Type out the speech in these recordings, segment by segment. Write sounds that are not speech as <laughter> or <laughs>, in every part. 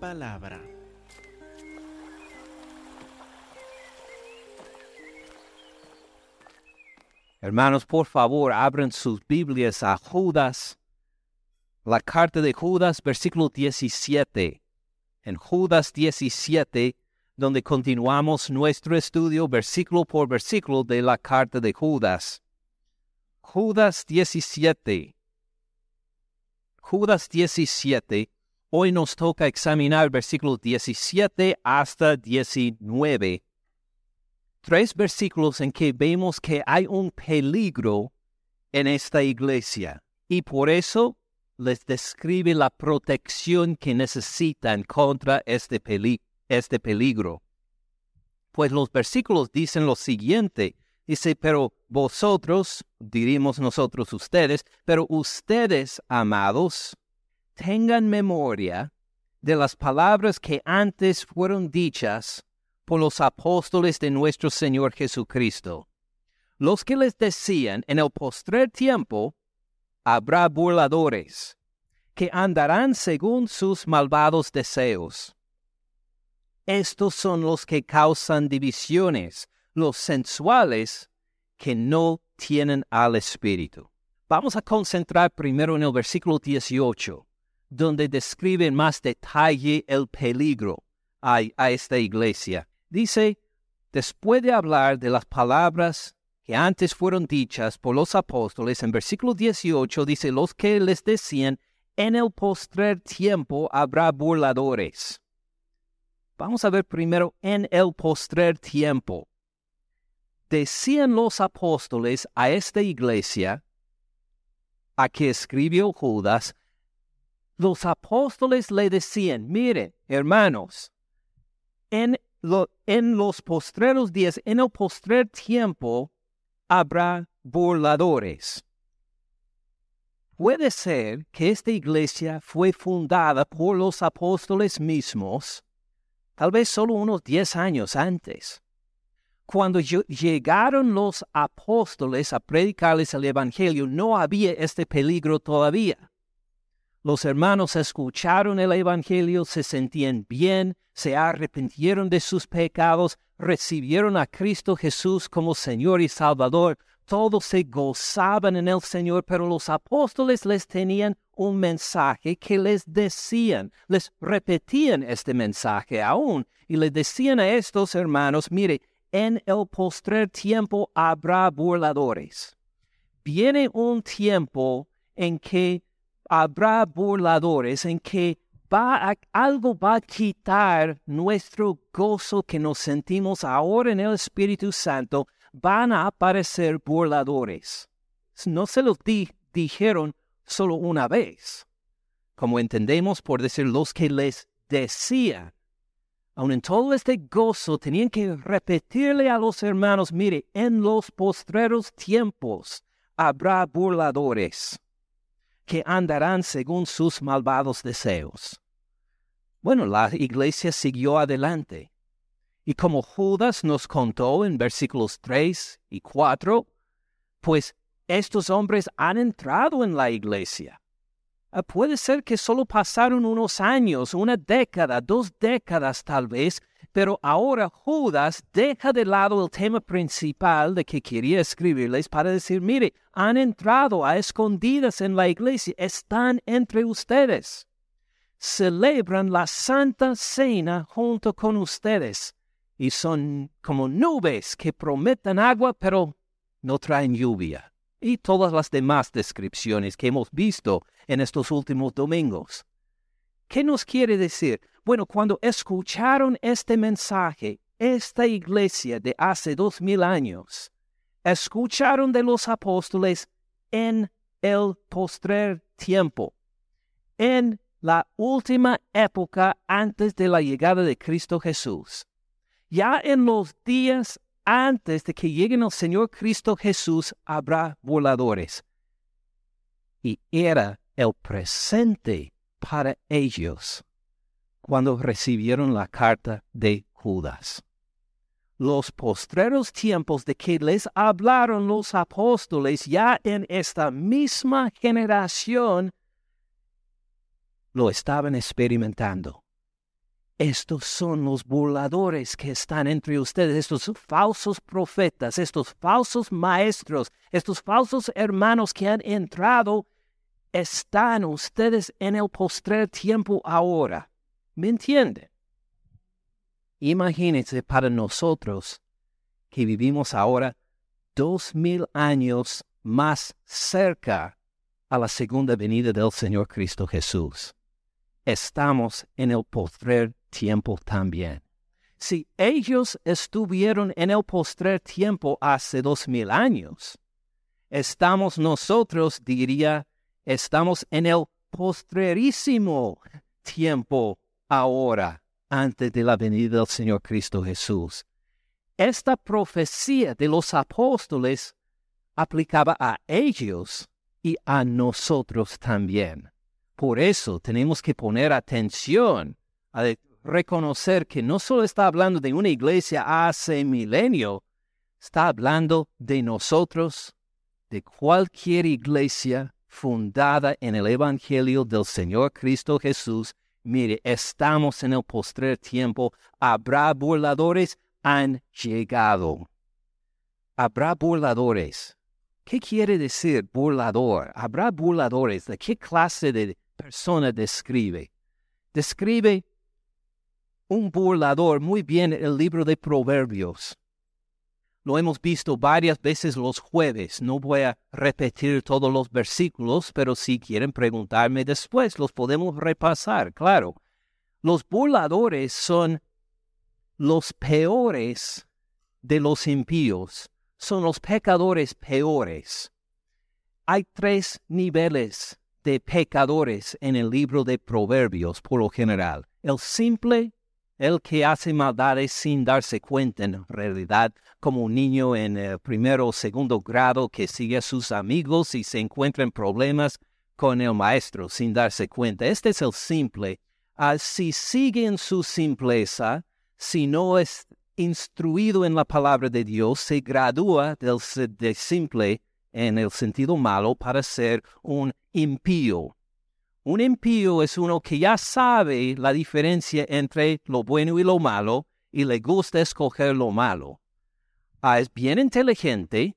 palabra. Hermanos, por favor, abran sus Biblias a Judas, la carta de Judas, versículo 17. En Judas 17, donde continuamos nuestro estudio versículo por versículo de la carta de Judas. Judas 17. Judas 17. Hoy nos toca examinar versículos 17 hasta 19 tres versículos en que vemos que hay un peligro en esta iglesia y por eso les describe la protección que necesitan contra este, este peligro. Pues los versículos dicen lo siguiente, dice, pero vosotros, diríamos nosotros ustedes, pero ustedes, amados, tengan memoria de las palabras que antes fueron dichas por los apóstoles de nuestro Señor Jesucristo, los que les decían, en el postrer tiempo habrá burladores, que andarán según sus malvados deseos. Estos son los que causan divisiones, los sensuales que no tienen al Espíritu. Vamos a concentrar primero en el versículo 18, donde describe en más detalle el peligro a, a esta iglesia. Dice, después de hablar de las palabras que antes fueron dichas por los apóstoles, en versículo 18 dice, los que les decían, en el postrer tiempo habrá burladores. Vamos a ver primero en el postrer tiempo. Decían los apóstoles a esta iglesia, a que escribió Judas, los apóstoles le decían, miren, hermanos, en en los postreros días, en el postrer tiempo, habrá burladores. Puede ser que esta iglesia fue fundada por los apóstoles mismos, tal vez solo unos diez años antes. Cuando llegaron los apóstoles a predicarles el Evangelio, no había este peligro todavía. Los hermanos escucharon el Evangelio, se sentían bien, se arrepintieron de sus pecados, recibieron a Cristo Jesús como Señor y Salvador. Todos se gozaban en el Señor, pero los apóstoles les tenían un mensaje que les decían, les repetían este mensaje aún y les decían a estos hermanos, mire, en el postrer tiempo habrá burladores. Viene un tiempo en que habrá burladores en que va algo va a quitar nuestro gozo que nos sentimos ahora en el Espíritu Santo, van a aparecer burladores. No se los dijeron solo una vez, como entendemos por decir los que les decían. Aun en todo este gozo tenían que repetirle a los hermanos, mire, en los postreros tiempos habrá burladores que andarán según sus malvados deseos. Bueno, la iglesia siguió adelante. Y como Judas nos contó en versículos 3 y 4, pues estos hombres han entrado en la iglesia. Ah, puede ser que solo pasaron unos años, una década, dos décadas tal vez, pero ahora Judas deja de lado el tema principal de que quería escribirles para decir, mire, han entrado a escondidas en la iglesia, están entre ustedes. Celebran la Santa Cena junto con ustedes y son como nubes que prometen agua pero no traen lluvia. Y todas las demás descripciones que hemos visto en estos últimos domingos. ¿Qué nos quiere decir? Bueno, cuando escucharon este mensaje, esta iglesia de hace dos mil años, escucharon de los apóstoles en el postrer tiempo, en la última época antes de la llegada de Cristo Jesús. Ya en los días antes de que lleguen el Señor Cristo Jesús habrá voladores. Y era el presente para ellos cuando recibieron la carta de Judas. Los postreros tiempos de que les hablaron los apóstoles ya en esta misma generación lo estaban experimentando. Estos son los burladores que están entre ustedes, estos falsos profetas, estos falsos maestros, estos falsos hermanos que han entrado, están ustedes en el postrer tiempo ahora. ¿Me entienden? Imagínense para nosotros que vivimos ahora dos mil años más cerca a la segunda venida del Señor Cristo Jesús. Estamos en el postrer tiempo también. Si ellos estuvieron en el postrer tiempo hace dos mil años, estamos nosotros, diría, estamos en el postrerísimo tiempo ahora, antes de la venida del Señor Cristo Jesús. Esta profecía de los apóstoles aplicaba a ellos y a nosotros también. Por eso tenemos que poner atención a reconocer que no solo está hablando de una iglesia hace milenio, está hablando de nosotros, de cualquier iglesia fundada en el Evangelio del Señor Cristo Jesús. Mire, estamos en el postrer tiempo. Habrá burladores, han llegado. Habrá burladores. ¿Qué quiere decir burlador? Habrá burladores. ¿De qué clase de persona describe? Describe un burlador muy bien el libro de Proverbios. Lo hemos visto varias veces los jueves. No voy a repetir todos los versículos, pero si quieren preguntarme después, los podemos repasar, claro. Los burladores son los peores de los impíos, son los pecadores peores. Hay tres niveles de pecadores en el libro de Proverbios por lo general. El simple, el que hace maldades sin darse cuenta en realidad, como un niño en el primero o segundo grado que sigue a sus amigos y se encuentra en problemas con el maestro sin darse cuenta. Este es el simple. Ah, si sigue en su simpleza, si no es instruido en la palabra de Dios, se gradúa del de simple en el sentido malo para ser un impío. Un impío es uno que ya sabe la diferencia entre lo bueno y lo malo y le gusta escoger lo malo. Ah, es bien inteligente,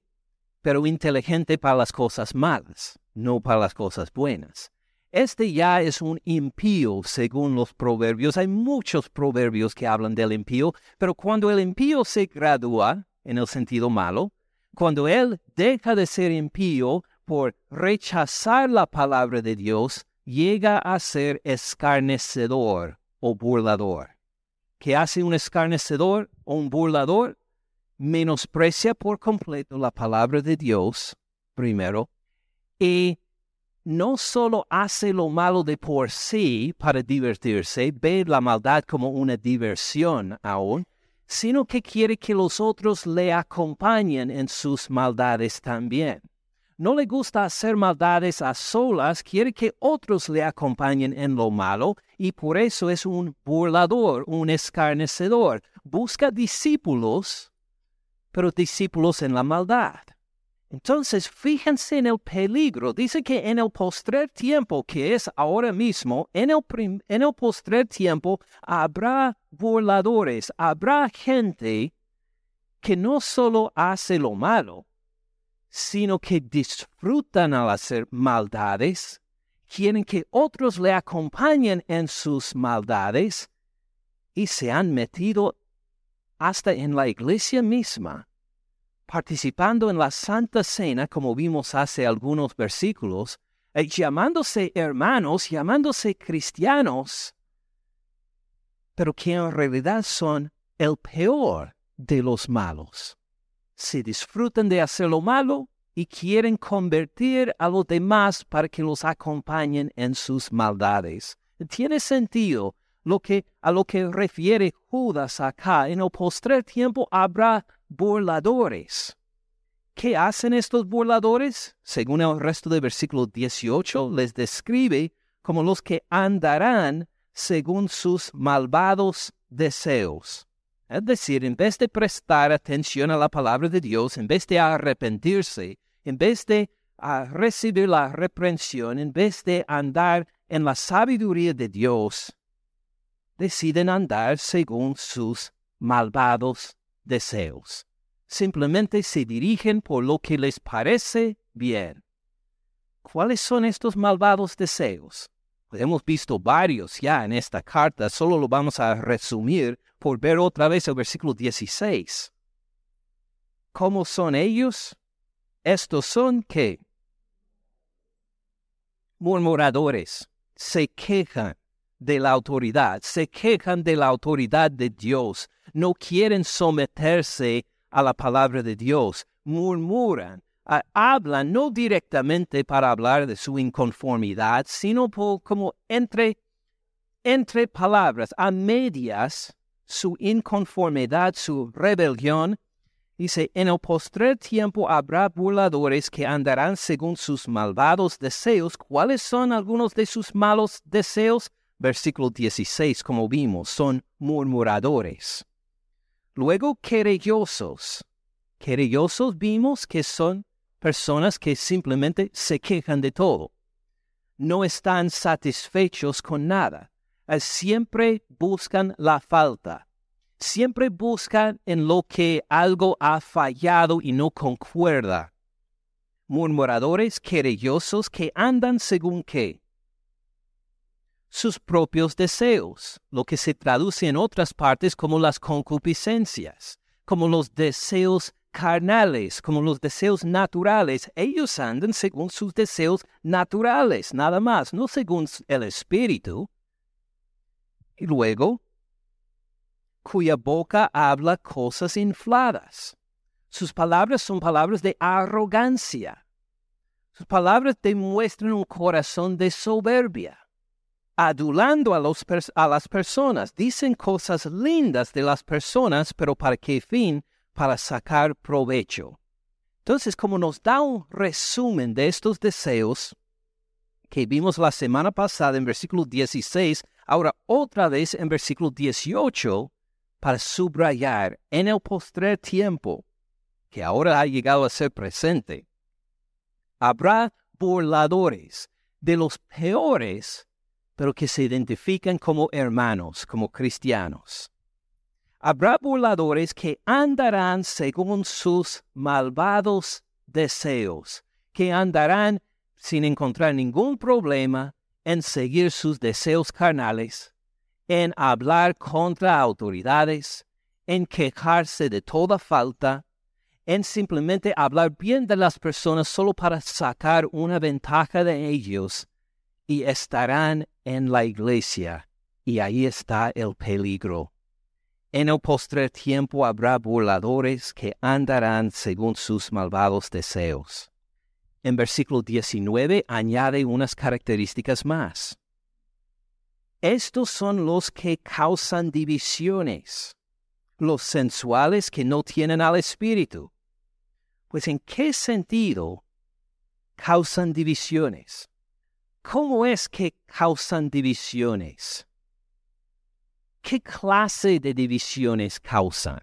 pero inteligente para las cosas malas, no para las cosas buenas. Este ya es un impío según los proverbios. Hay muchos proverbios que hablan del impío, pero cuando el impío se gradúa en el sentido malo, cuando él deja de ser impío por rechazar la palabra de Dios, llega a ser escarnecedor o burlador. ¿Qué hace un escarnecedor o un burlador? Menosprecia por completo la palabra de Dios, primero, y no solo hace lo malo de por sí para divertirse, ve la maldad como una diversión aún, sino que quiere que los otros le acompañen en sus maldades también no le gusta hacer maldades a solas, quiere que otros le acompañen en lo malo y por eso es un burlador, un escarnecedor. Busca discípulos, pero discípulos en la maldad. Entonces, fíjense en el peligro. Dice que en el postrer tiempo, que es ahora mismo, en el, en el postrer tiempo habrá burladores, habrá gente que no solo hace lo malo, sino que disfrutan al hacer maldades, quieren que otros le acompañen en sus maldades y se han metido hasta en la iglesia misma, participando en la Santa Cena, como vimos hace algunos versículos, eh, llamándose hermanos, llamándose cristianos, pero que en realidad son el peor de los malos se disfrutan de hacer lo malo y quieren convertir a los demás para que los acompañen en sus maldades. Tiene sentido lo que a lo que refiere Judas acá. En el postrer tiempo habrá burladores. ¿Qué hacen estos burladores? Según el resto del versículo 18, les describe como los que andarán según sus malvados deseos. Es decir, en vez de prestar atención a la palabra de Dios, en vez de arrepentirse, en vez de ah, recibir la reprensión, en vez de andar en la sabiduría de Dios, deciden andar según sus malvados deseos. Simplemente se dirigen por lo que les parece bien. ¿Cuáles son estos malvados deseos? hemos visto varios ya en esta carta, solo lo vamos a resumir por ver otra vez el versículo 16. ¿Cómo son ellos? Estos son que murmuradores, se quejan de la autoridad, se quejan de la autoridad de Dios, no quieren someterse a la palabra de Dios, murmuran, hablan no directamente para hablar de su inconformidad, sino como entre, entre palabras, a medias, su inconformidad, su rebelión. Dice, en el postrer tiempo habrá burladores que andarán según sus malvados deseos. ¿Cuáles son algunos de sus malos deseos? Versículo 16, como vimos, son murmuradores. Luego, querellosos. Querellosos vimos que son personas que simplemente se quejan de todo. No están satisfechos con nada. Eh, siempre buscan la falta. Siempre buscan en lo que algo ha fallado y no concuerda. Murmuradores querellosos que andan según qué? Sus propios deseos, lo que se traduce en otras partes como las concupiscencias, como los deseos carnales, como los deseos naturales. Ellos andan según sus deseos naturales, nada más, no según el espíritu. Y luego, cuya boca habla cosas infladas. Sus palabras son palabras de arrogancia. Sus palabras demuestran un corazón de soberbia. Adulando a, los las personas, dicen cosas lindas de las personas, pero ¿para qué fin? para sacar provecho. Entonces, como nos da un resumen de estos deseos que vimos la semana pasada en versículo 16, ahora otra vez en versículo 18, para subrayar en el postrer tiempo, que ahora ha llegado a ser presente, habrá burladores de los peores, pero que se identifican como hermanos, como cristianos. Habrá burladores que andarán según sus malvados deseos, que andarán sin encontrar ningún problema en seguir sus deseos carnales, en hablar contra autoridades, en quejarse de toda falta, en simplemente hablar bien de las personas solo para sacar una ventaja de ellos, y estarán en la iglesia, y ahí está el peligro. En el postrer tiempo habrá burladores que andarán según sus malvados deseos. En versículo 19 añade unas características más. Estos son los que causan divisiones, los sensuales que no tienen al Espíritu. Pues ¿en qué sentido causan divisiones? ¿Cómo es que causan divisiones? ¿Qué clase de divisiones causan?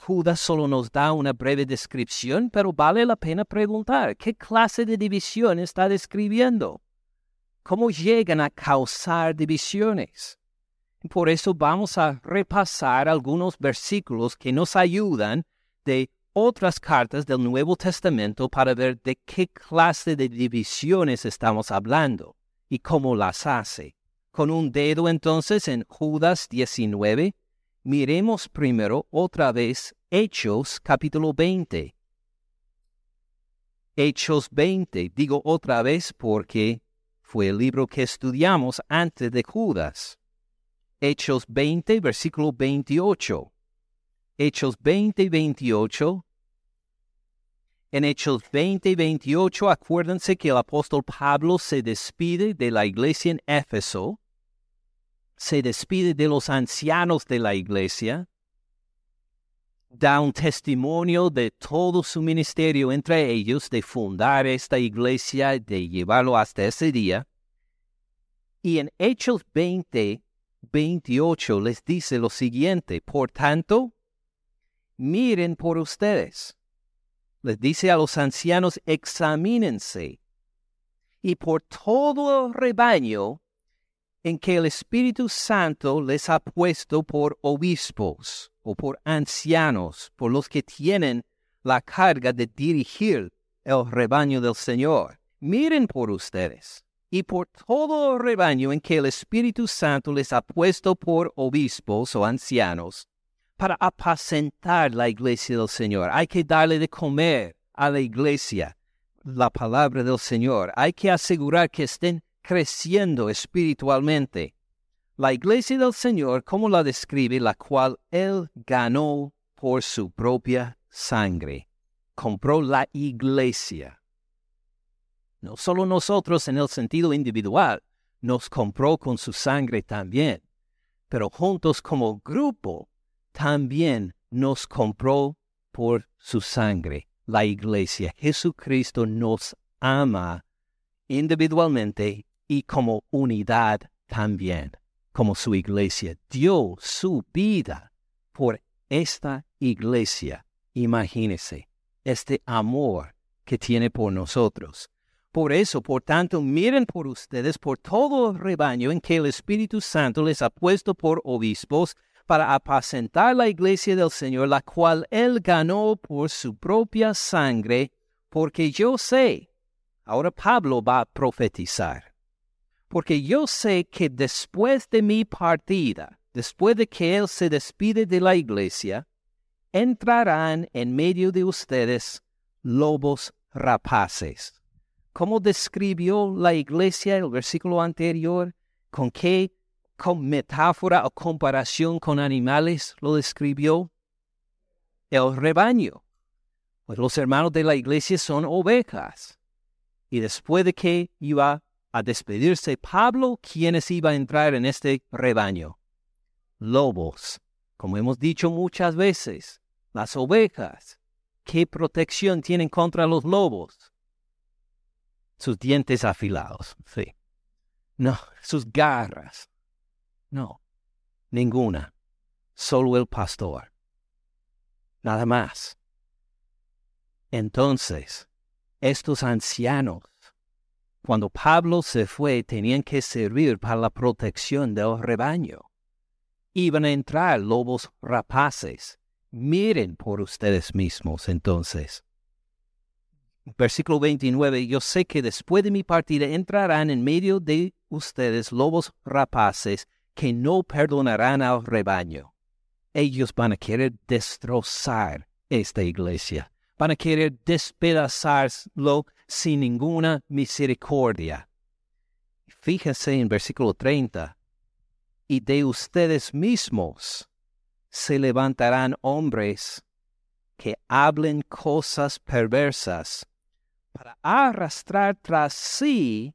Judas solo nos da una breve descripción, pero vale la pena preguntar, ¿qué clase de división está describiendo? ¿Cómo llegan a causar divisiones? Por eso vamos a repasar algunos versículos que nos ayudan de otras cartas del Nuevo Testamento para ver de qué clase de divisiones estamos hablando y cómo las hace con un dedo entonces en Judas 19, miremos primero otra vez Hechos capítulo 20. Hechos 20, digo otra vez porque fue el libro que estudiamos antes de Judas. Hechos 20, versículo 28. Hechos 20, 28 en Hechos 20 y 28, acuérdense que el apóstol Pablo se despide de la iglesia en Éfeso se despide de los ancianos de la iglesia, da un testimonio de todo su ministerio entre ellos, de fundar esta iglesia, de llevarlo hasta ese día. Y en Hechos 20, 28 les dice lo siguiente, por tanto, miren por ustedes. Les dice a los ancianos, examínense. Y por todo el rebaño, en que el Espíritu Santo les ha puesto por obispos o por ancianos, por los que tienen la carga de dirigir el rebaño del Señor. Miren por ustedes y por todo el rebaño en que el Espíritu Santo les ha puesto por obispos o ancianos, para apacentar la iglesia del Señor. Hay que darle de comer a la iglesia la palabra del Señor. Hay que asegurar que estén creciendo espiritualmente. La iglesia del Señor, como la describe, la cual Él ganó por su propia sangre. Compró la iglesia. No solo nosotros en el sentido individual, nos compró con su sangre también, pero juntos como grupo también nos compró por su sangre. La iglesia, Jesucristo nos ama individualmente y como unidad también, como su iglesia. Dio su vida por esta iglesia. Imagínese este amor que tiene por nosotros. Por eso, por tanto, miren por ustedes, por todo el rebaño en que el Espíritu Santo les ha puesto por obispos, para apacentar la iglesia del Señor, la cual Él ganó por su propia sangre, porque yo sé, ahora Pablo va a profetizar, porque yo sé que después de mi partida, después de que Él se despide de la iglesia, entrarán en medio de ustedes lobos rapaces. ¿Cómo describió la iglesia el versículo anterior? ¿Con qué con metáfora o comparación con animales lo describió? El rebaño. Pues los hermanos de la iglesia son ovejas. Y después de que iba a despedirse Pablo, ¿quiénes iban a entrar en este rebaño? Lobos. Como hemos dicho muchas veces, las ovejas. ¿Qué protección tienen contra los lobos? Sus dientes afilados, sí. No, sus garras. No, ninguna. Solo el pastor. Nada más. Entonces, estos ancianos, cuando Pablo se fue, tenían que servir para la protección del rebaño. Iban a entrar lobos rapaces. Miren por ustedes mismos entonces. Versículo 29, yo sé que después de mi partida entrarán en medio de ustedes lobos rapaces que no perdonarán al rebaño. Ellos van a querer destrozar esta iglesia, van a querer despedazarlo sin ninguna misericordia. Fíjense en versículo 30, y de ustedes mismos se levantarán hombres que hablen cosas perversas para arrastrar tras sí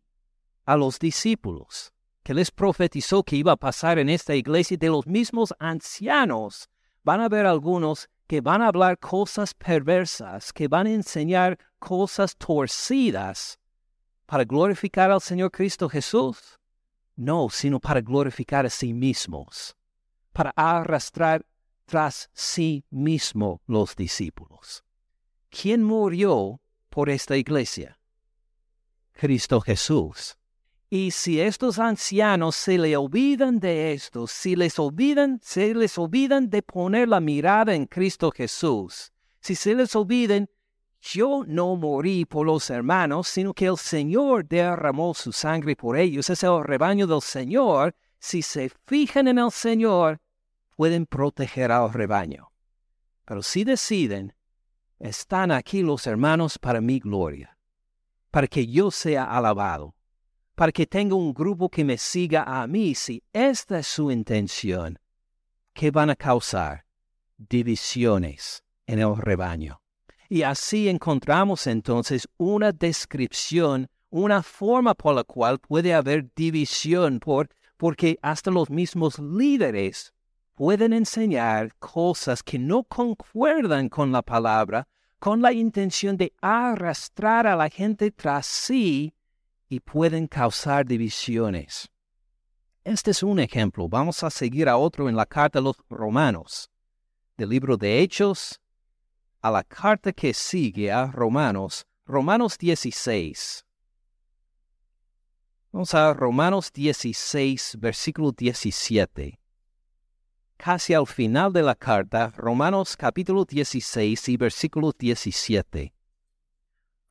a los discípulos que les profetizó que iba a pasar en esta iglesia de los mismos ancianos, van a haber algunos que van a hablar cosas perversas, que van a enseñar cosas torcidas para glorificar al Señor Cristo Jesús. No, sino para glorificar a sí mismos, para arrastrar tras sí mismo los discípulos. ¿Quién murió por esta iglesia? Cristo Jesús. Y si estos ancianos se le olvidan de esto, si les olvidan, se les olvidan de poner la mirada en Cristo Jesús, si se les olvidan, yo no morí por los hermanos, sino que el Señor derramó su sangre por ellos, es el rebaño del Señor, si se fijan en el Señor, pueden proteger al rebaño. Pero si deciden, están aquí los hermanos para mi gloria, para que yo sea alabado para que tenga un grupo que me siga a mí, si esta es su intención, ¿qué van a causar? Divisiones en el rebaño. Y así encontramos entonces una descripción, una forma por la cual puede haber división, por, porque hasta los mismos líderes pueden enseñar cosas que no concuerdan con la palabra, con la intención de arrastrar a la gente tras sí y pueden causar divisiones. Este es un ejemplo. Vamos a seguir a otro en la carta a los romanos, del libro de Hechos a la carta que sigue a Romanos, Romanos 16. Vamos a Romanos 16, versículo 17. Casi al final de la carta, Romanos capítulo 16 y versículo 17.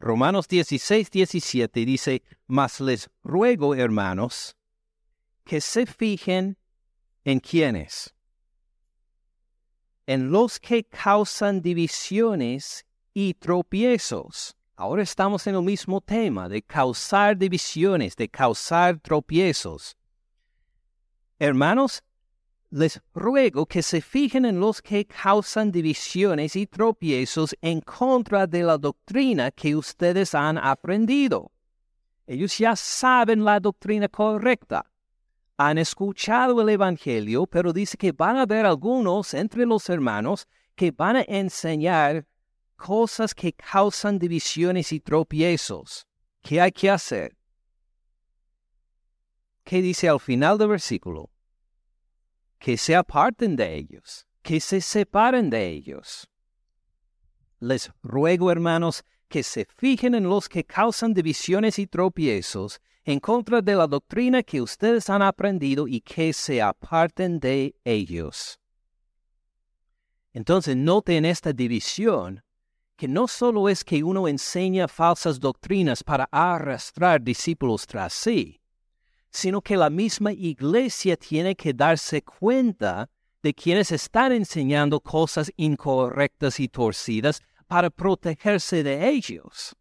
Romanos 16, 17 dice, Mas les ruego, hermanos, que se fijen en quienes, en los que causan divisiones y tropiezos. Ahora estamos en el mismo tema de causar divisiones, de causar tropiezos. Hermanos, les ruego que se fijen en los que causan divisiones y tropiezos en contra de la doctrina que ustedes han aprendido. Ellos ya saben la doctrina correcta. Han escuchado el Evangelio, pero dice que van a haber algunos entre los hermanos que van a enseñar cosas que causan divisiones y tropiezos. ¿Qué hay que hacer? ¿Qué dice al final del versículo? Que se aparten de ellos, que se separen de ellos. Les ruego, hermanos, que se fijen en los que causan divisiones y tropiezos en contra de la doctrina que ustedes han aprendido y que se aparten de ellos. Entonces noten esta división, que no solo es que uno enseña falsas doctrinas para arrastrar discípulos tras sí, sino que la misma iglesia tiene que darse cuenta de quienes están enseñando cosas incorrectas y torcidas para protegerse de ellos.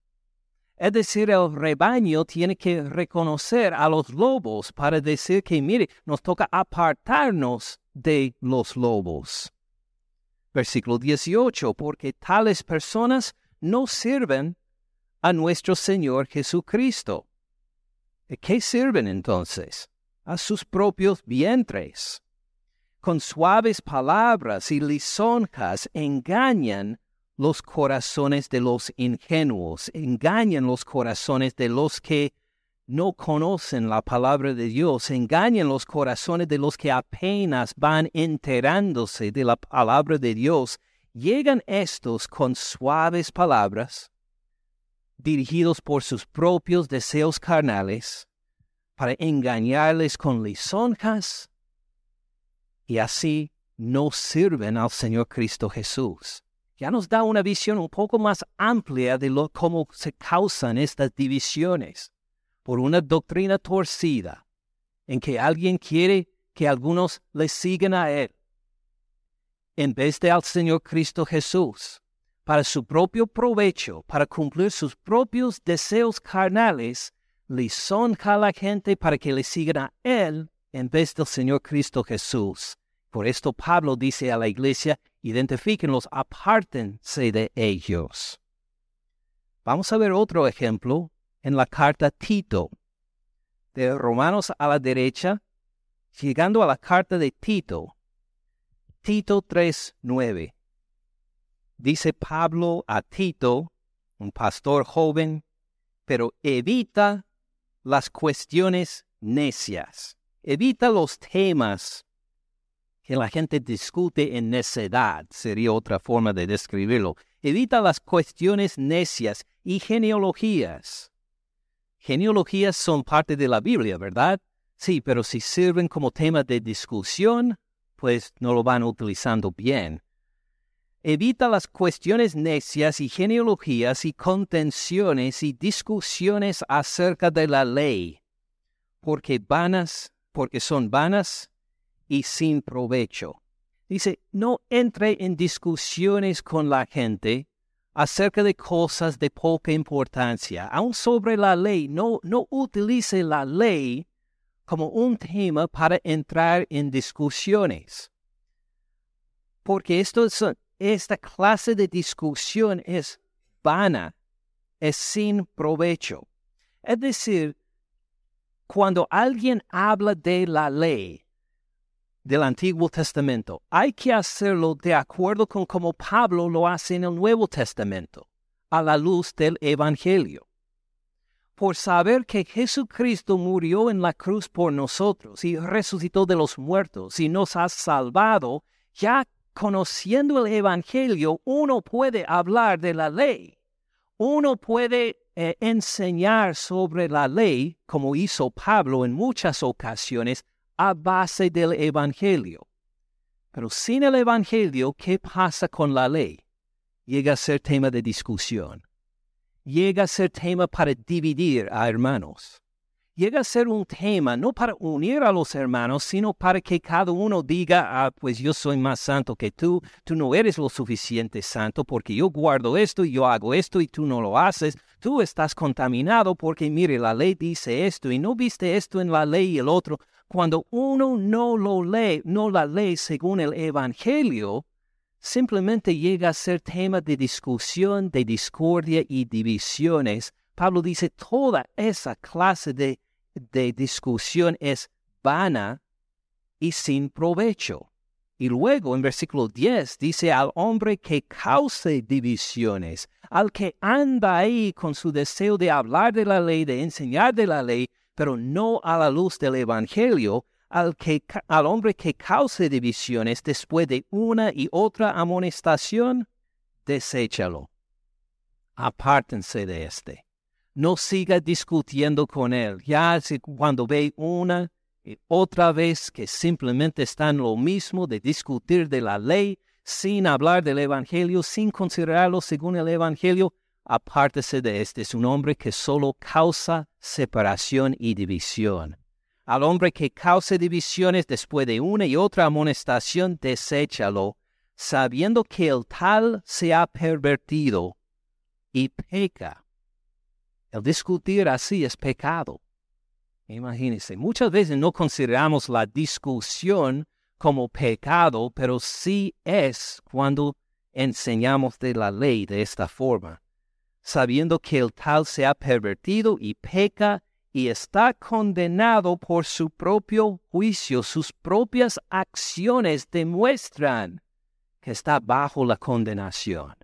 Es decir, el rebaño tiene que reconocer a los lobos para decir que, mire, nos toca apartarnos de los lobos. Versículo 18, porque tales personas no sirven a nuestro Señor Jesucristo qué sirven entonces? A sus propios vientres. Con suaves palabras y lisonjas engañan los corazones de los ingenuos, engañan los corazones de los que no conocen la palabra de Dios, engañan los corazones de los que apenas van enterándose de la palabra de Dios. Llegan estos con suaves palabras dirigidos por sus propios deseos carnales, para engañarles con lisonjas, y así no sirven al Señor Cristo Jesús. Ya nos da una visión un poco más amplia de lo, cómo se causan estas divisiones por una doctrina torcida, en que alguien quiere que algunos le sigan a Él, en vez de al Señor Cristo Jesús para su propio provecho, para cumplir sus propios deseos carnales, lisonja a la gente para que le sigan a Él en vez del Señor Cristo Jesús. Por esto Pablo dice a la iglesia, identifíquenlos, apártense de ellos. Vamos a ver otro ejemplo en la carta Tito, de Romanos a la derecha, llegando a la carta de Tito, Tito 3.9 dice Pablo a Tito, un pastor joven, pero evita las cuestiones necias, evita los temas que la gente discute en necedad, sería otra forma de describirlo. Evita las cuestiones necias y genealogías. Genealogías son parte de la Biblia, ¿verdad? Sí, pero si sirven como tema de discusión, pues no lo van utilizando bien. Evita las cuestiones necias y genealogías y contenciones y discusiones acerca de la ley, porque vanas, porque son vanas y sin provecho. Dice, no entre en discusiones con la gente acerca de cosas de poca importancia. Aún sobre la ley, no, no utilice la ley como un tema para entrar en discusiones. Porque esto son, esta clase de discusión es vana, es sin provecho. Es decir, cuando alguien habla de la ley del Antiguo Testamento, hay que hacerlo de acuerdo con como Pablo lo hace en el Nuevo Testamento, a la luz del Evangelio. Por saber que Jesucristo murió en la cruz por nosotros y resucitó de los muertos y nos ha salvado, ya conociendo el Evangelio, uno puede hablar de la ley. Uno puede eh, enseñar sobre la ley, como hizo Pablo en muchas ocasiones, a base del Evangelio. Pero sin el Evangelio, ¿qué pasa con la ley? Llega a ser tema de discusión. Llega a ser tema para dividir a hermanos llega a ser un tema no para unir a los hermanos, sino para que cada uno diga, ah, pues yo soy más santo que tú, tú no eres lo suficiente santo porque yo guardo esto y yo hago esto y tú no lo haces, tú estás contaminado porque mire, la ley dice esto y no viste esto en la ley y el otro. Cuando uno no lo lee, no la lee según el Evangelio, simplemente llega a ser tema de discusión, de discordia y divisiones. Pablo dice toda esa clase de de discusión es vana y sin provecho. Y luego en versículo 10 dice al hombre que cause divisiones, al que anda ahí con su deseo de hablar de la ley, de enseñar de la ley, pero no a la luz del Evangelio, al, que, al hombre que cause divisiones después de una y otra amonestación, deséchalo. Apártense de este no siga discutiendo con él. Ya cuando ve una y otra vez que simplemente están lo mismo de discutir de la ley sin hablar del Evangelio, sin considerarlo según el Evangelio, apártese de este. Es un hombre que solo causa separación y división. Al hombre que cause divisiones después de una y otra amonestación, deséchalo, sabiendo que el tal se ha pervertido y peca el discutir así es pecado. Imagínense, muchas veces no consideramos la discusión como pecado, pero sí es cuando enseñamos de la ley de esta forma, sabiendo que el tal se ha pervertido y peca y está condenado por su propio juicio, sus propias acciones demuestran que está bajo la condenación.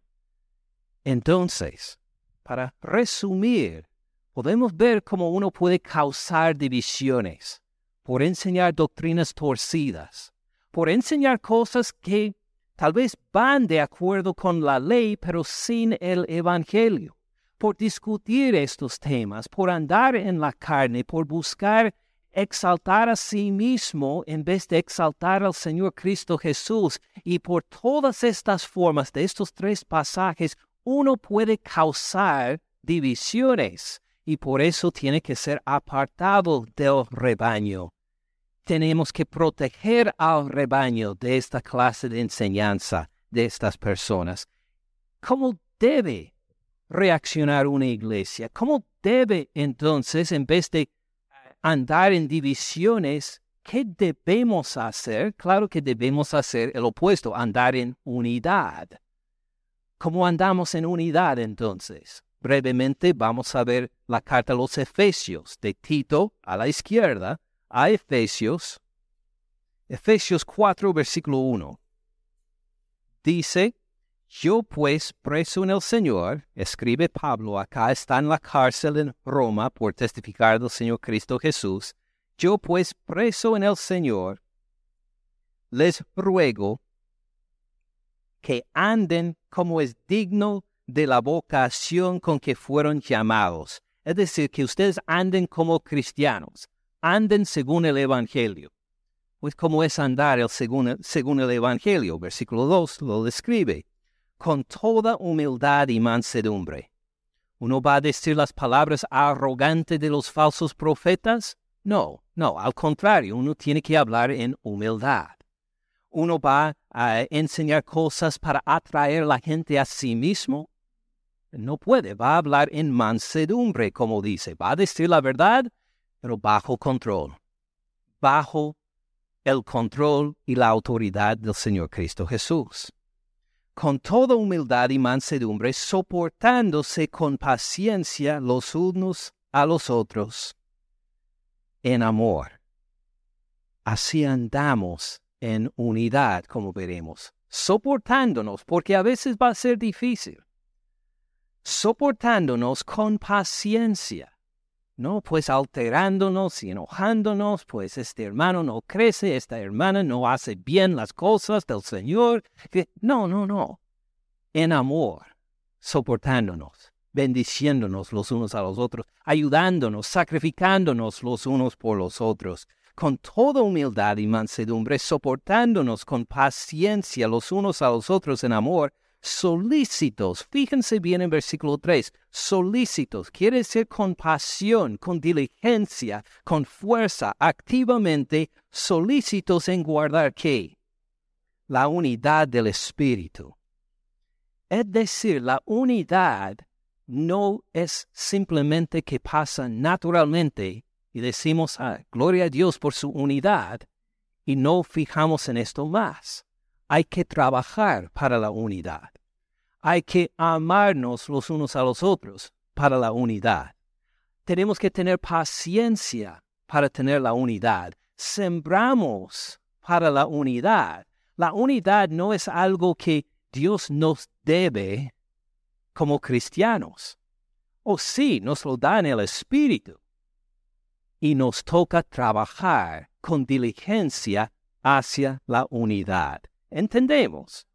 Entonces, para resumir, podemos ver cómo uno puede causar divisiones por enseñar doctrinas torcidas, por enseñar cosas que tal vez van de acuerdo con la ley, pero sin el Evangelio, por discutir estos temas, por andar en la carne, por buscar exaltar a sí mismo en vez de exaltar al Señor Cristo Jesús. Y por todas estas formas de estos tres pasajes, uno puede causar divisiones y por eso tiene que ser apartado del rebaño. Tenemos que proteger al rebaño de esta clase de enseñanza de estas personas. ¿Cómo debe reaccionar una iglesia? ¿Cómo debe entonces, en vez de andar en divisiones, qué debemos hacer? Claro que debemos hacer el opuesto, andar en unidad. ¿Cómo andamos en unidad entonces? Brevemente vamos a ver la carta a los Efesios de Tito a la izquierda a Efesios. Efesios 4, versículo 1. Dice, yo pues preso en el Señor, escribe Pablo, acá está en la cárcel en Roma por testificar del Señor Cristo Jesús, yo pues preso en el Señor, les ruego que anden como es digno de la vocación con que fueron llamados. Es decir, que ustedes anden como cristianos, anden según el Evangelio. Pues como es andar el según, según el Evangelio, versículo 2 lo describe, con toda humildad y mansedumbre. ¿Uno va a decir las palabras arrogantes de los falsos profetas? No, no, al contrario, uno tiene que hablar en humildad uno va a enseñar cosas para atraer la gente a sí mismo. No puede, va a hablar en mansedumbre, como dice, va a decir la verdad, pero bajo control, bajo el control y la autoridad del Señor Cristo Jesús. Con toda humildad y mansedumbre, soportándose con paciencia los unos a los otros en amor. Así andamos en unidad, como veremos, soportándonos, porque a veces va a ser difícil, soportándonos con paciencia, no pues alterándonos y enojándonos, pues este hermano no crece, esta hermana no hace bien las cosas del Señor, no, no, no, en amor, soportándonos. bendiciéndonos los unos a los otros, ayudándonos, sacrificándonos los unos por los otros, con toda humildad y mansedumbre, soportándonos con paciencia los unos a los otros en amor, solícitos. Fíjense bien en versículo 3, solícitos quiere decir con pasión, con diligencia, con fuerza, activamente solícitos en guardar qué? La unidad del Espíritu. Es decir, la unidad no es simplemente que pasa naturalmente y decimos, ah, gloria a Dios por su unidad, y no fijamos en esto más. Hay que trabajar para la unidad. Hay que amarnos los unos a los otros para la unidad. Tenemos que tener paciencia para tener la unidad. Sembramos para la unidad. La unidad no es algo que Dios nos debe como cristianos. O sí, nos lo da en el Espíritu. Y nos toca trabajar con diligencia hacia la unidad. ¿Entendemos?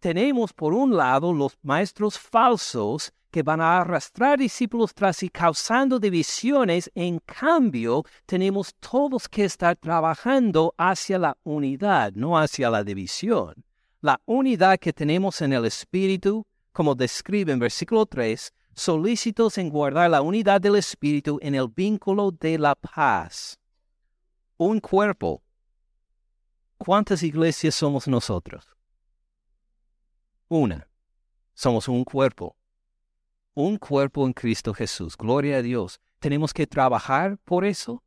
tenemos por un lado los maestros falsos que van a arrastrar discípulos tras sí causando divisiones, en cambio tenemos todos que estar trabajando hacia la unidad, no hacia la división. La unidad que tenemos en el Espíritu, como describe en versículo 3, solícitos en guardar la unidad del Espíritu en el vínculo de la paz. Un cuerpo. ¿Cuántas iglesias somos nosotros? una. Somos un cuerpo. Un cuerpo en Cristo Jesús. Gloria a Dios. Tenemos que trabajar por eso,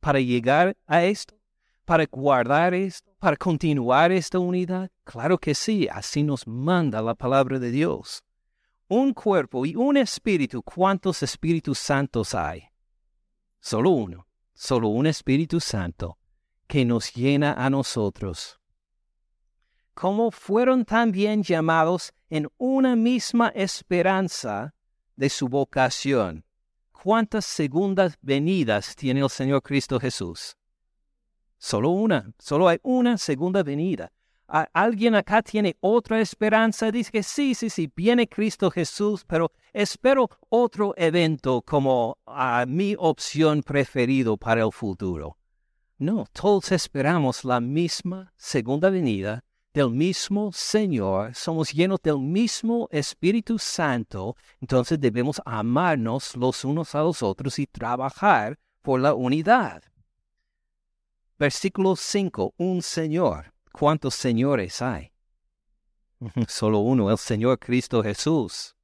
para llegar a esto, para guardar esto, para continuar esta unidad. Claro que sí, así nos manda la palabra de Dios. Un cuerpo y un espíritu. ¿Cuántos espíritus santos hay? Solo uno, solo un Espíritu Santo que nos llena a nosotros como fueron también llamados en una misma esperanza de su vocación. ¿Cuántas segundas venidas tiene el Señor Cristo Jesús? Solo una, solo hay una segunda venida. ¿Alguien acá tiene otra esperanza? Dice que sí, sí, sí, viene Cristo Jesús, pero espero otro evento como a mi opción preferido para el futuro. No, todos esperamos la misma segunda venida del mismo Señor, somos llenos del mismo Espíritu Santo, entonces debemos amarnos los unos a los otros y trabajar por la unidad. Versículo 5. Un Señor. ¿Cuántos señores hay? Solo uno, el Señor Cristo Jesús.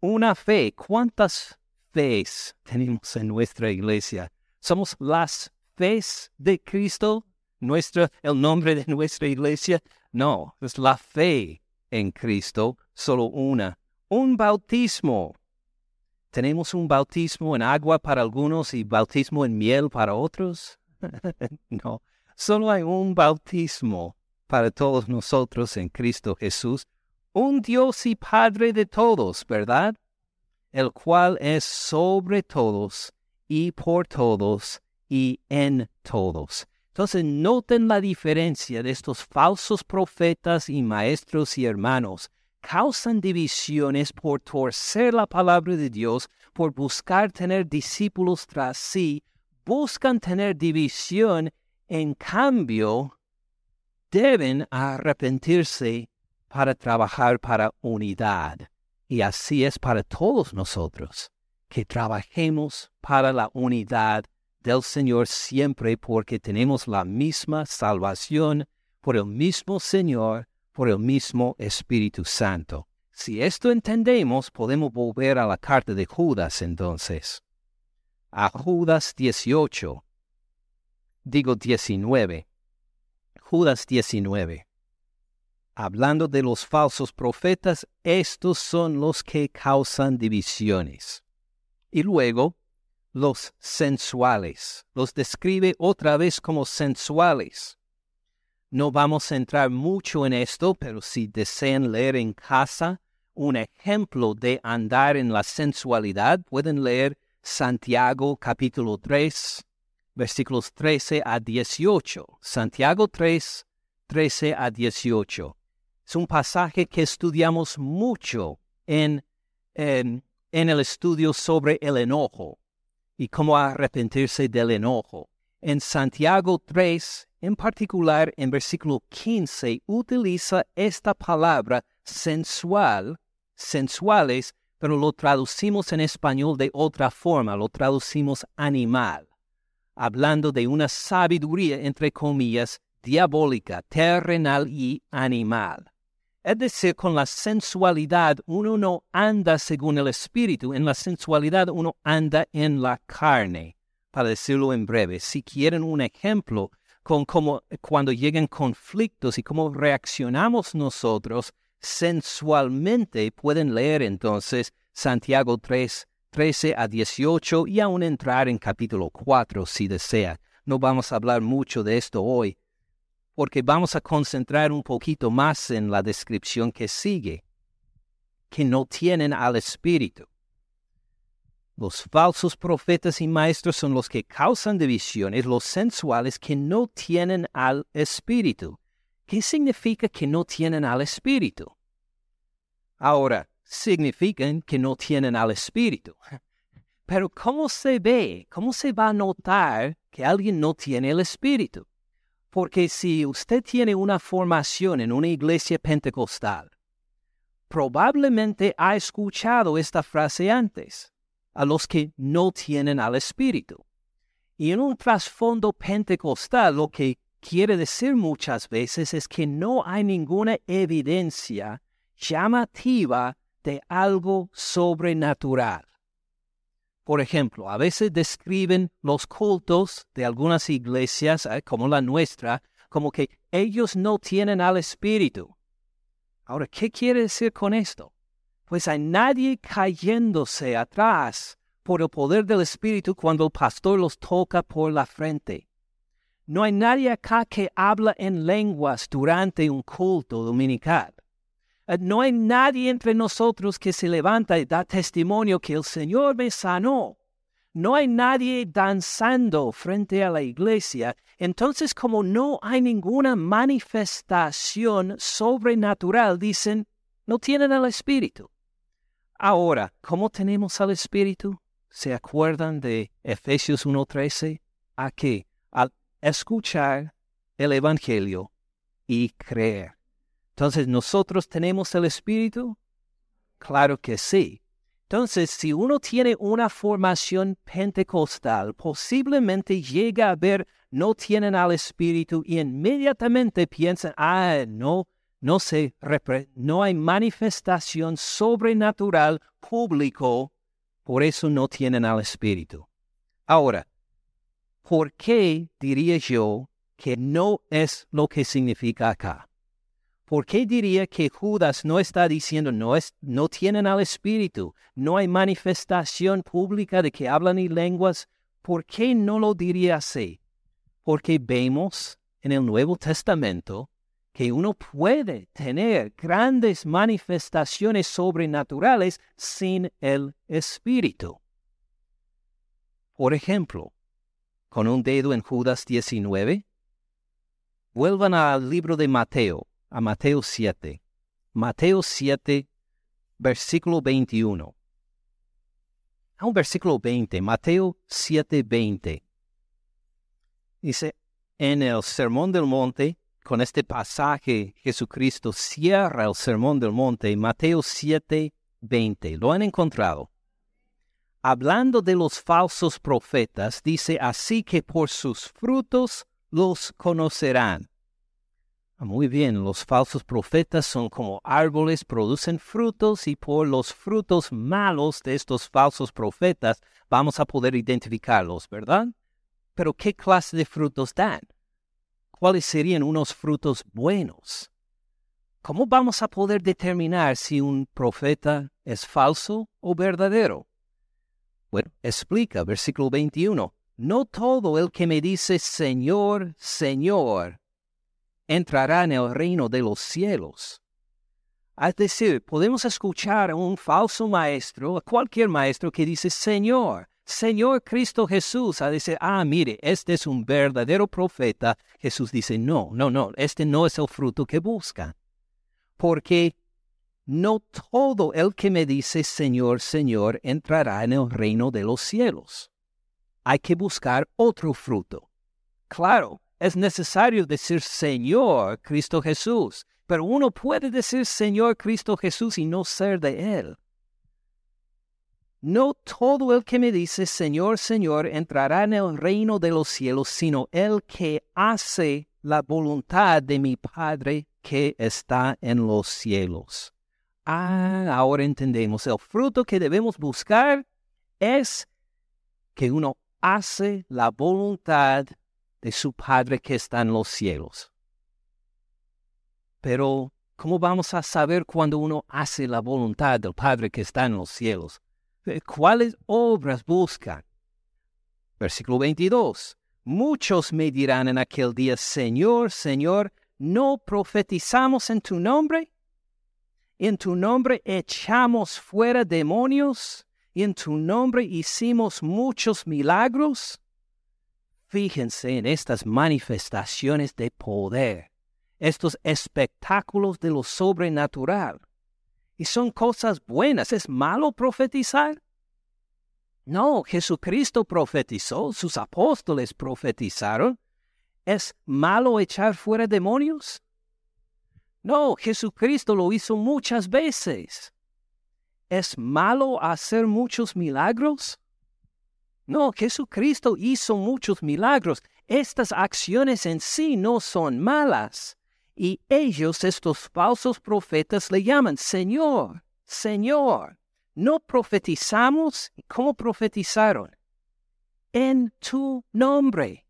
Una fe. ¿Cuántas fees tenemos en nuestra iglesia? ¿Somos las fees de Cristo nuestra, el nombre de nuestra iglesia. No, es la fe en Cristo, solo una. Un bautismo. ¿Tenemos un bautismo en agua para algunos y bautismo en miel para otros? <laughs> no, solo hay un bautismo para todos nosotros en Cristo Jesús, un Dios y Padre de todos, ¿verdad? El cual es sobre todos y por todos y en todos. Entonces noten la diferencia de estos falsos profetas y maestros y hermanos. Causan divisiones por torcer la palabra de Dios, por buscar tener discípulos tras sí, buscan tener división, en cambio, deben arrepentirse para trabajar para unidad. Y así es para todos nosotros, que trabajemos para la unidad del Señor siempre porque tenemos la misma salvación por el mismo Señor, por el mismo Espíritu Santo. Si esto entendemos, podemos volver a la carta de Judas entonces. A Judas 18. Digo 19. Judas 19. Hablando de los falsos profetas, estos son los que causan divisiones. Y luego, los sensuales. Los describe otra vez como sensuales. No vamos a entrar mucho en esto, pero si desean leer en casa un ejemplo de andar en la sensualidad, pueden leer Santiago capítulo 3, versículos 13 a 18. Santiago 3, 13 a 18. Es un pasaje que estudiamos mucho en en, en el estudio sobre el enojo y cómo arrepentirse del enojo. En Santiago 3, en particular en versículo 15, utiliza esta palabra sensual, sensuales, pero lo traducimos en español de otra forma, lo traducimos animal, hablando de una sabiduría, entre comillas, diabólica, terrenal y animal. Es decir, con la sensualidad uno no anda según el espíritu, en la sensualidad uno anda en la carne, para decirlo en breve. Si quieren un ejemplo con cómo cuando llegan conflictos y cómo reaccionamos nosotros sensualmente, pueden leer entonces Santiago 3, 13 a 18 y aún entrar en capítulo 4 si desea. No vamos a hablar mucho de esto hoy, porque vamos a concentrar un poquito más en la descripción que sigue, que no tienen al Espíritu. Los falsos profetas y maestros son los que causan divisiones, los sensuales que no tienen al Espíritu. ¿Qué significa que no tienen al Espíritu? Ahora, significan que no tienen al Espíritu. <laughs> Pero ¿cómo se ve? ¿Cómo se va a notar que alguien no tiene el Espíritu? Porque si usted tiene una formación en una iglesia pentecostal, probablemente ha escuchado esta frase antes, a los que no tienen al Espíritu. Y en un trasfondo pentecostal lo que quiere decir muchas veces es que no hay ninguna evidencia llamativa de algo sobrenatural. Por ejemplo, a veces describen los cultos de algunas iglesias, eh, como la nuestra, como que ellos no tienen al Espíritu. Ahora, ¿qué quiere decir con esto? Pues hay nadie cayéndose atrás por el poder del Espíritu cuando el pastor los toca por la frente. No hay nadie acá que habla en lenguas durante un culto dominical. Eh, no hay nadie entre nosotros que se levanta y da testimonio que el Señor me sanó. No hay nadie danzando frente a la iglesia. Entonces, como no hay ninguna manifestación sobrenatural, dicen, no tienen al Espíritu. Ahora, ¿cómo tenemos al Espíritu? ¿Se acuerdan de Efesios 1.13? ¿A qué? Al escuchar el Evangelio y creer. Entonces, ¿nosotros tenemos el Espíritu? Claro que sí. Entonces, si uno tiene una formación pentecostal, posiblemente llega a ver no tienen al Espíritu y inmediatamente piensan, ah, no, no se no hay manifestación sobrenatural público, por eso no tienen al Espíritu. Ahora, ¿por qué diría yo que no es lo que significa acá? ¿Por qué diría que Judas no está diciendo no, es, no tienen al Espíritu, no hay manifestación pública de que hablan y lenguas? ¿Por qué no lo diría así? Porque vemos en el Nuevo Testamento que uno puede tener grandes manifestaciones sobrenaturales sin el Espíritu. Por ejemplo, con un dedo en Judas 19, vuelvan al libro de Mateo, a Mateo 7. Mateo 7, versículo 21. A un versículo 20, Mateo 7, 20. Dice, en el Sermón del Monte, con este pasaje, Jesucristo cierra el Sermón del Monte, Mateo 7, 20. ¿Lo han encontrado? Hablando de los falsos profetas, dice, así que por sus frutos los conocerán. Ah, muy bien, los falsos profetas son como árboles, producen frutos y por los frutos malos de estos falsos profetas vamos a poder identificarlos, ¿verdad? Pero ¿qué clase de frutos dan? ¿Cuáles serían unos frutos buenos? ¿Cómo vamos a poder determinar si un profeta es falso o verdadero? Bueno, explica, versículo 21. No todo el que me dice Señor, Señor, entrará en el reino de los cielos. Es decir, podemos escuchar a un falso maestro, a cualquier maestro que dice Señor, Señor Cristo Jesús, a decir, ah, mire, este es un verdadero profeta. Jesús dice, no, no, no, este no es el fruto que busca. Porque no todo el que me dice Señor, Señor entrará en el reino de los cielos. Hay que buscar otro fruto. Claro, es necesario decir Señor Cristo Jesús, pero uno puede decir Señor Cristo Jesús y no ser de Él. No todo el que me dice Señor, Señor entrará en el reino de los cielos, sino el que hace la voluntad de mi Padre que está en los cielos. Ah, ahora entendemos. El fruto que debemos buscar es que uno hace la voluntad de su Padre que está en los cielos. Pero, ¿cómo vamos a saber cuando uno hace la voluntad del Padre que está en los cielos? Eh, ¿Cuáles obras buscan? Versículo 22. Muchos me dirán en aquel día, Señor, Señor, ¿no profetizamos en tu nombre? en tu nombre echamos fuera demonios, en tu nombre hicimos muchos milagros. Fíjense en estas manifestaciones de poder, estos espectáculos de lo sobrenatural. Y son cosas buenas. ¿Es malo profetizar? No, Jesucristo profetizó, sus apóstoles profetizaron. ¿Es malo echar fuera demonios? No, Jesucristo lo hizo muchas veces. ¿Es malo hacer muchos milagros? No, Jesucristo hizo muchos milagros. Estas acciones en sí no son malas. Y ellos, estos falsos profetas, le llaman Señor, Señor. ¿No profetizamos? ¿Cómo profetizaron? En tu nombre.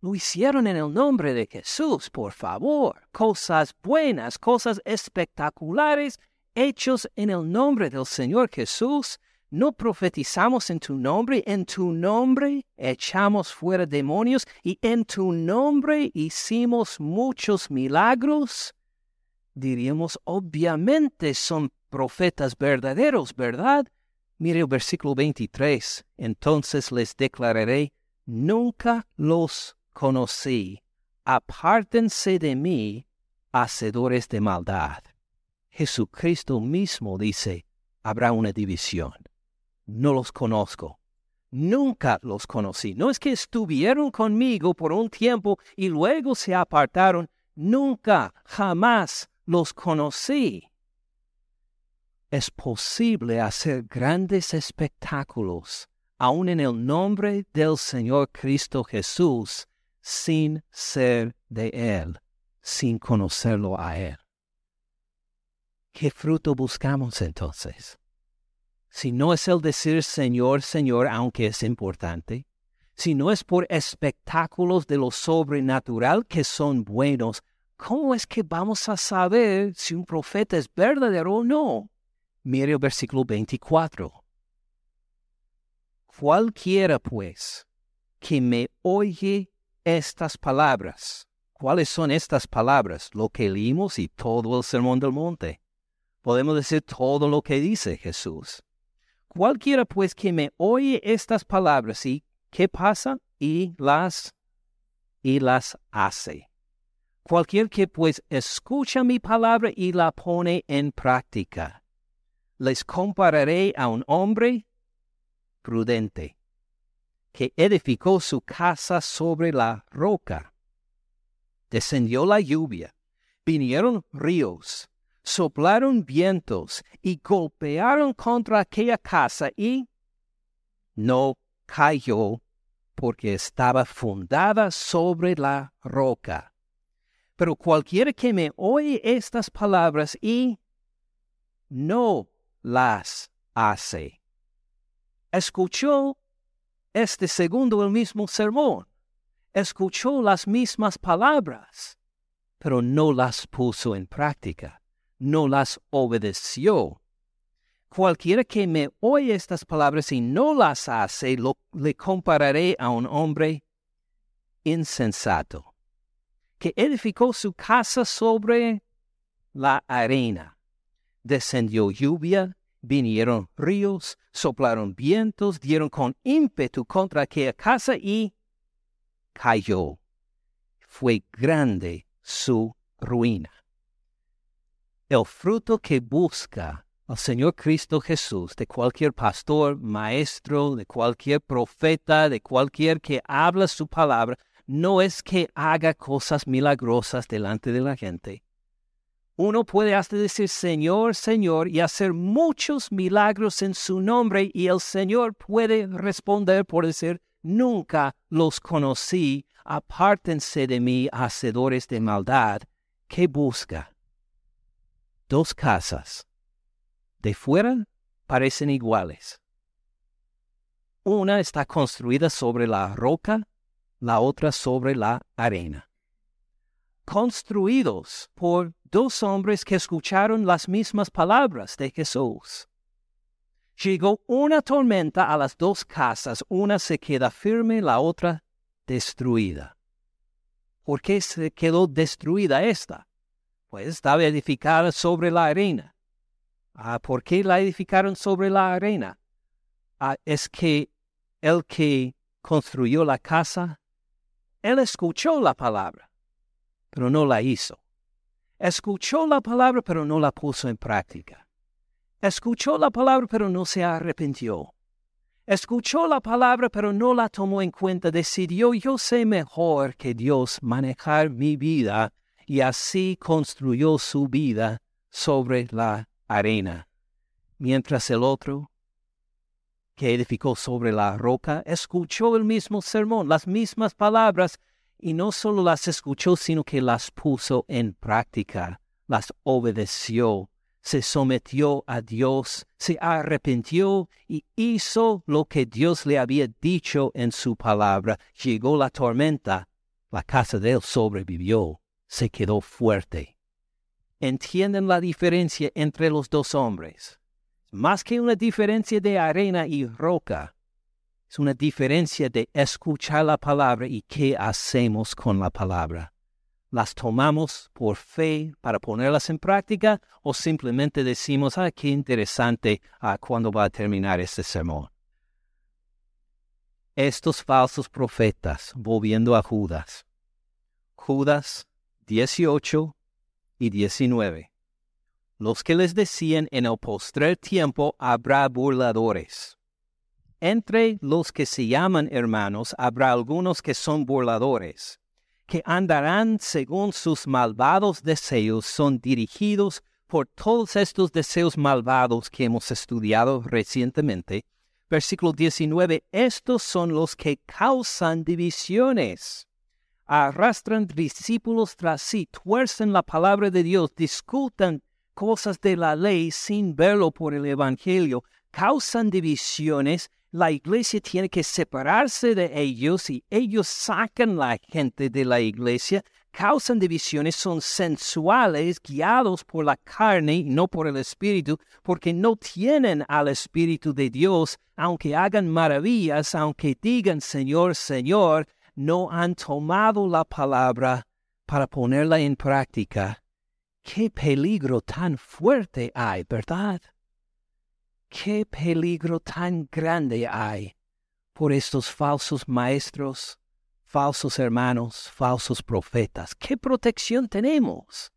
Lo hicieron en el nombre de Jesús, por favor. Cosas buenas, cosas espectaculares, hechos en el nombre del Señor Jesús. No profetizamos en tu nombre, en tu nombre echamos fuera demonios y en tu nombre hicimos muchos milagros. Diríamos, obviamente son profetas verdaderos, ¿verdad? Mire el versículo 23. Entonces les declararé, nunca los conocí, apártense de mí, hacedores de maldad. Jesucristo mismo dice, habrá una división. No los conozco. Nunca los conocí. No es que estuvieron conmigo por un tiempo y luego se apartaron. Nunca, jamás los conocí. Es posible hacer grandes espectáculos, aun en el nombre del Señor Cristo Jesús, sin ser de Él, sin conocerlo a Él. ¿Qué fruto buscamos entonces? Si no es el decir Señor, Señor, aunque es importante, si no es por espectáculos de lo sobrenatural que son buenos, ¿cómo es que vamos a saber si un profeta es verdadero o no? Mire el versículo 24. Cualquiera, pues, que me oye estas palabras. ¿Cuáles son estas palabras? Lo que leímos y todo el sermón del monte. Podemos decir todo lo que dice Jesús. Cualquiera pues que me oye estas palabras y ¿qué pasa? Y las y las hace. Cualquier que pues escucha mi palabra y la pone en práctica. Les compararé a un hombre prudente que edificó su casa sobre la roca. Descendió la lluvia, vinieron ríos, soplaron vientos y golpearon contra aquella casa y no cayó porque estaba fundada sobre la roca. Pero cualquiera que me oye estas palabras y no las hace, escuchó este segundo el mismo sermón. Escuchó las mismas palabras, pero no las puso en práctica, no las obedeció. Cualquiera que me oye estas palabras y no las hace, lo, le compararé a un hombre insensato, que edificó su casa sobre la arena. Descendió lluvia, vinieron ríos, soplaron vientos, dieron con ímpetu contra aquella casa y cayó. Fue grande su ruina. El fruto que busca al Señor Cristo Jesús de cualquier pastor, maestro, de cualquier profeta, de cualquier que habla su palabra, no es que haga cosas milagrosas delante de la gente. Uno puede hasta decir Señor, Señor y hacer muchos milagros en su nombre y el Señor puede responder por decir, nunca los conocí, apártense de mí, hacedores de maldad. ¿Qué busca? Dos casas. De fuera parecen iguales. Una está construida sobre la roca, la otra sobre la arena. Construidos por dos hombres que escucharon las mismas palabras de Jesús. Llegó una tormenta a las dos casas, una se queda firme, la otra destruida. ¿Por qué se quedó destruida esta? Pues estaba edificada sobre la arena. Ah, ¿Por qué la edificaron sobre la arena? Ah, es que el que construyó la casa, él escuchó la palabra, pero no la hizo. Escuchó la palabra, pero no la puso en práctica. Escuchó la palabra, pero no se arrepintió. Escuchó la palabra, pero no la tomó en cuenta. Decidió, yo sé mejor que Dios manejar mi vida y así construyó su vida sobre la arena. Mientras el otro, que edificó sobre la roca, escuchó el mismo sermón, las mismas palabras, y no solo las escuchó, sino que las puso en práctica, las obedeció, se sometió a Dios, se arrepintió y hizo lo que Dios le había dicho en su palabra. Llegó la tormenta, la casa de él sobrevivió, se quedó fuerte. ¿Entienden la diferencia entre los dos hombres? Más que una diferencia de arena y roca, es una diferencia de escuchar la palabra y qué hacemos con la palabra. ¿Las tomamos por fe para ponerlas en práctica o simplemente decimos, ah, qué interesante, ah, ¿cuándo va a terminar este sermón? Estos falsos profetas, volviendo a Judas. Judas 18 y 19. Los que les decían en el postrer tiempo habrá burladores entre los que se llaman hermanos habrá algunos que son burladores, que andarán según sus malvados deseos, son dirigidos por todos estos deseos malvados que hemos estudiado recientemente. Versículo 19, estos son los que causan divisiones, arrastran discípulos tras sí, tuercen la palabra de Dios, discutan cosas de la ley sin verlo por el Evangelio, causan divisiones, la iglesia tiene que separarse de ellos y ellos sacan la gente de la iglesia, causan divisiones, son sensuales, guiados por la carne y no por el Espíritu, porque no tienen al Espíritu de Dios, aunque hagan maravillas, aunque digan Señor, Señor, no han tomado la palabra para ponerla en práctica. Qué peligro tan fuerte hay, ¿verdad? qué peligro tan grande hay por estos falsos maestros, falsos hermanos, falsos profetas. ¿Qué protección tenemos?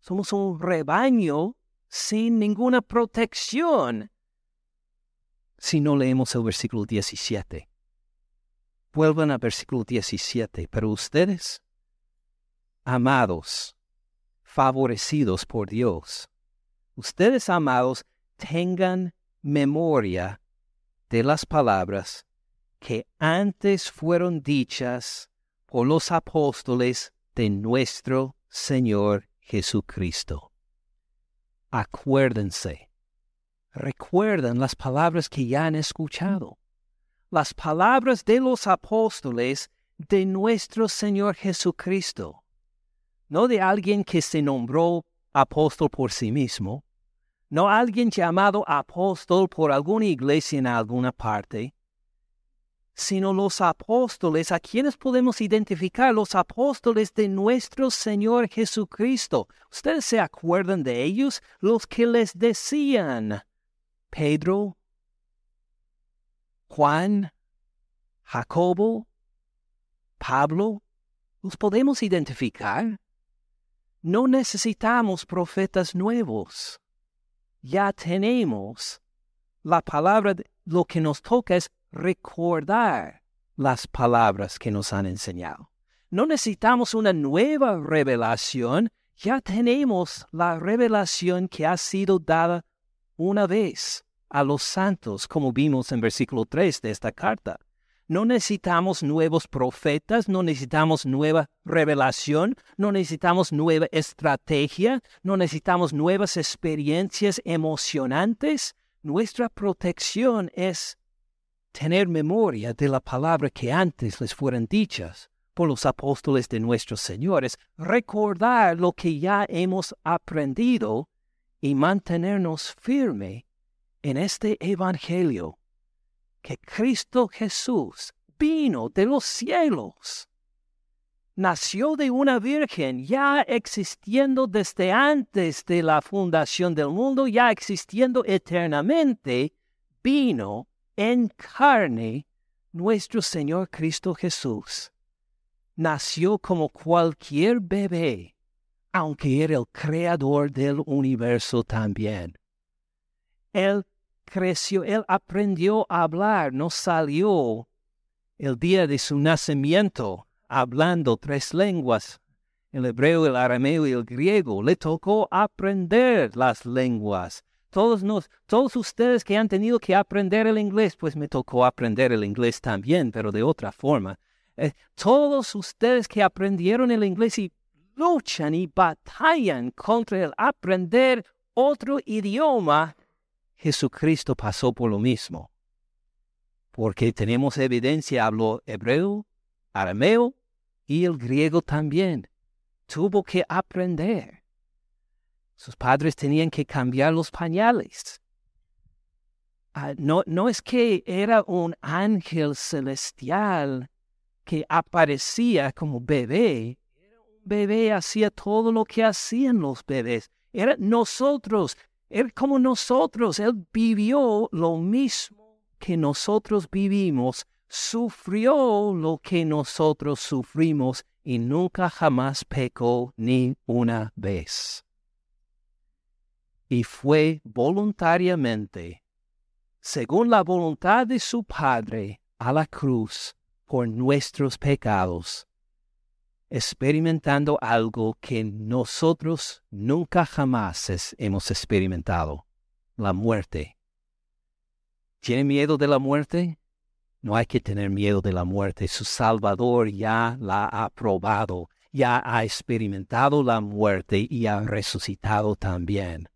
Somos un rebaño sin ninguna protección. Si no leemos el versículo 17. Vuelvan al versículo 17. Pero ustedes, amados, favorecidos por Dios, ustedes, amados, tengan memoria de las palabras que antes fueron dichas por los apóstoles de nuestro Señor Jesucristo. Acuérdense, recuerdan las palabras que ya han escuchado, las palabras de los apóstoles de nuestro Señor Jesucristo, no de alguien que se nombró apóstol por sí mismo, no alguien llamado apóstol por alguna iglesia en alguna parte, sino los apóstoles a quienes podemos identificar, los apóstoles de nuestro Señor Jesucristo. ¿Ustedes se acuerdan de ellos? Los que les decían, Pedro, Juan, Jacobo, Pablo, ¿los podemos identificar? no necesitamos profetas nuevos. Ya tenemos la palabra, lo que nos toca es recordar las palabras que nos han enseñado. No necesitamos una nueva revelación, ya tenemos la revelación que ha sido dada una vez a los santos, como vimos en versículo 3 de esta carta. No necesitamos nuevos profetas, no necesitamos nueva revelación, no necesitamos nueva estrategia, no necesitamos nuevas experiencias emocionantes. Nuestra protección es tener memoria de la palabra que antes les fueron dichas por los apóstoles de nuestros señores, recordar lo que ya hemos aprendido y mantenernos firme en este Evangelio que Cristo Jesús vino de los cielos. Nació de una virgen ya existiendo desde antes de la fundación del mundo, ya existiendo eternamente, vino en carne nuestro Señor Cristo Jesús. Nació como cualquier bebé, aunque era el creador del universo también. Él creció, él aprendió a hablar, no salió el día de su nacimiento hablando tres lenguas, el hebreo, el arameo y el griego. Le tocó aprender las lenguas. Todos, nos, todos ustedes que han tenido que aprender el inglés, pues me tocó aprender el inglés también, pero de otra forma. Eh, todos ustedes que aprendieron el inglés y luchan y batallan contra el aprender otro idioma, Jesucristo pasó por lo mismo. Porque tenemos evidencia, habló hebreo, arameo y el griego también. Tuvo que aprender. Sus padres tenían que cambiar los pañales. Ah, no, no es que era un ángel celestial que aparecía como bebé. bebé hacía todo lo que hacían los bebés. Era nosotros él como nosotros, Él vivió lo mismo que nosotros vivimos, sufrió lo que nosotros sufrimos y nunca jamás pecó ni una vez. Y fue voluntariamente, según la voluntad de su Padre, a la cruz por nuestros pecados experimentando algo que nosotros nunca jamás hemos experimentado, la muerte. ¿Tiene miedo de la muerte? No hay que tener miedo de la muerte. Su Salvador ya la ha probado, ya ha experimentado la muerte y ha resucitado también.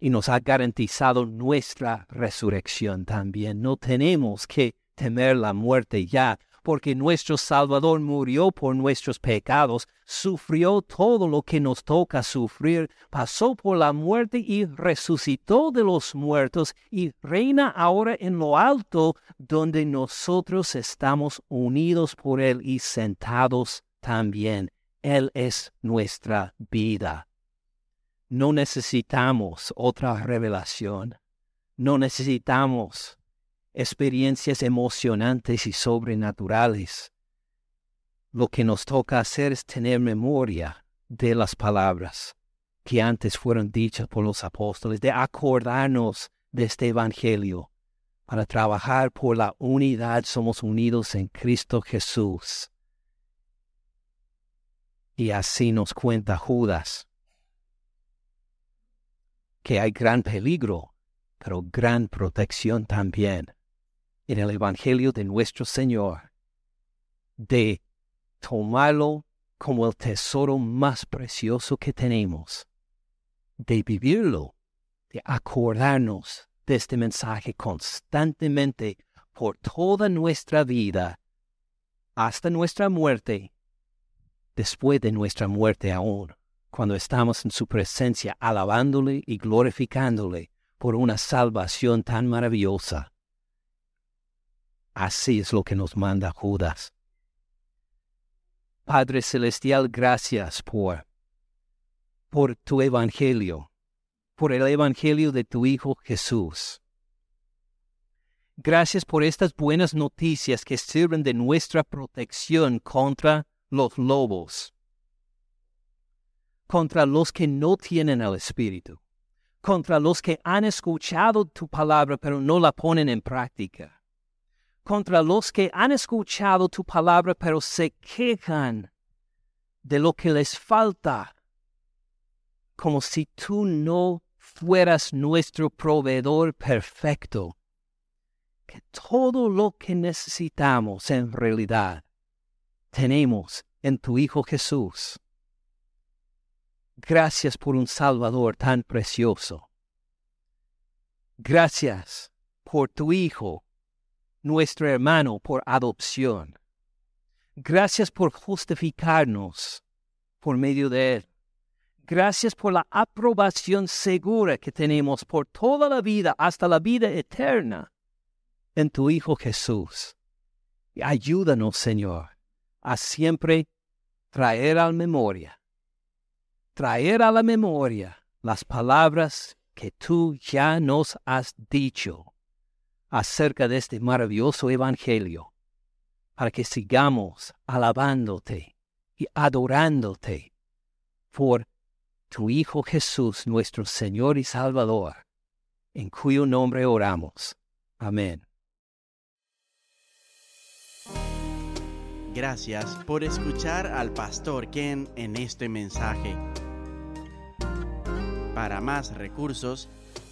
Y nos ha garantizado nuestra resurrección también. No tenemos que temer la muerte ya, porque nuestro Salvador murió por nuestros pecados, sufrió todo lo que nos toca sufrir, pasó por la muerte y resucitó de los muertos y reina ahora en lo alto donde nosotros estamos unidos por Él y sentados también. Él es nuestra vida. No necesitamos otra revelación. No necesitamos experiencias emocionantes y sobrenaturales. Lo que nos toca hacer es tener memoria de las palabras que antes fueron dichas por los apóstoles, de acordarnos de este Evangelio. Para trabajar por la unidad somos unidos en Cristo Jesús. Y así nos cuenta Judas que hay gran peligro, pero gran protección también en el Evangelio de nuestro Señor, de tomarlo como el tesoro más precioso que tenemos, de vivirlo, de acordarnos de este mensaje constantemente por toda nuestra vida, hasta nuestra muerte, después de nuestra muerte aún, cuando estamos en su presencia alabándole y glorificándole por una salvación tan maravillosa. Así es lo que nos manda Judas. Padre Celestial, gracias por, por tu Evangelio, por el Evangelio de tu Hijo Jesús. Gracias por estas buenas noticias que sirven de nuestra protección contra los lobos, contra los que no tienen el Espíritu, contra los que han escuchado tu palabra pero no la ponen en práctica, contra los que han escuchado tu palabra pero se quejan de lo que les falta, como si tú no fueras nuestro proveedor perfecto, que todo lo que necesitamos en realidad tenemos en tu Hijo Jesús. Gracias por un Salvador tan precioso. Gracias por tu Hijo, nuestro hermano por adopción. Gracias por justificarnos por medio de Él. Gracias por la aprobación segura que tenemos por toda la vida hasta la vida eterna en tu Hijo Jesús. Ayúdanos, Señor, a siempre traer a la memoria, traer a la memoria las palabras que tú ya nos has dicho acerca de este maravilloso Evangelio, para que sigamos alabándote y adorándote por tu Hijo Jesús, nuestro Señor y Salvador, en cuyo nombre oramos. Amén. Gracias por escuchar al pastor Ken en este mensaje. Para más recursos,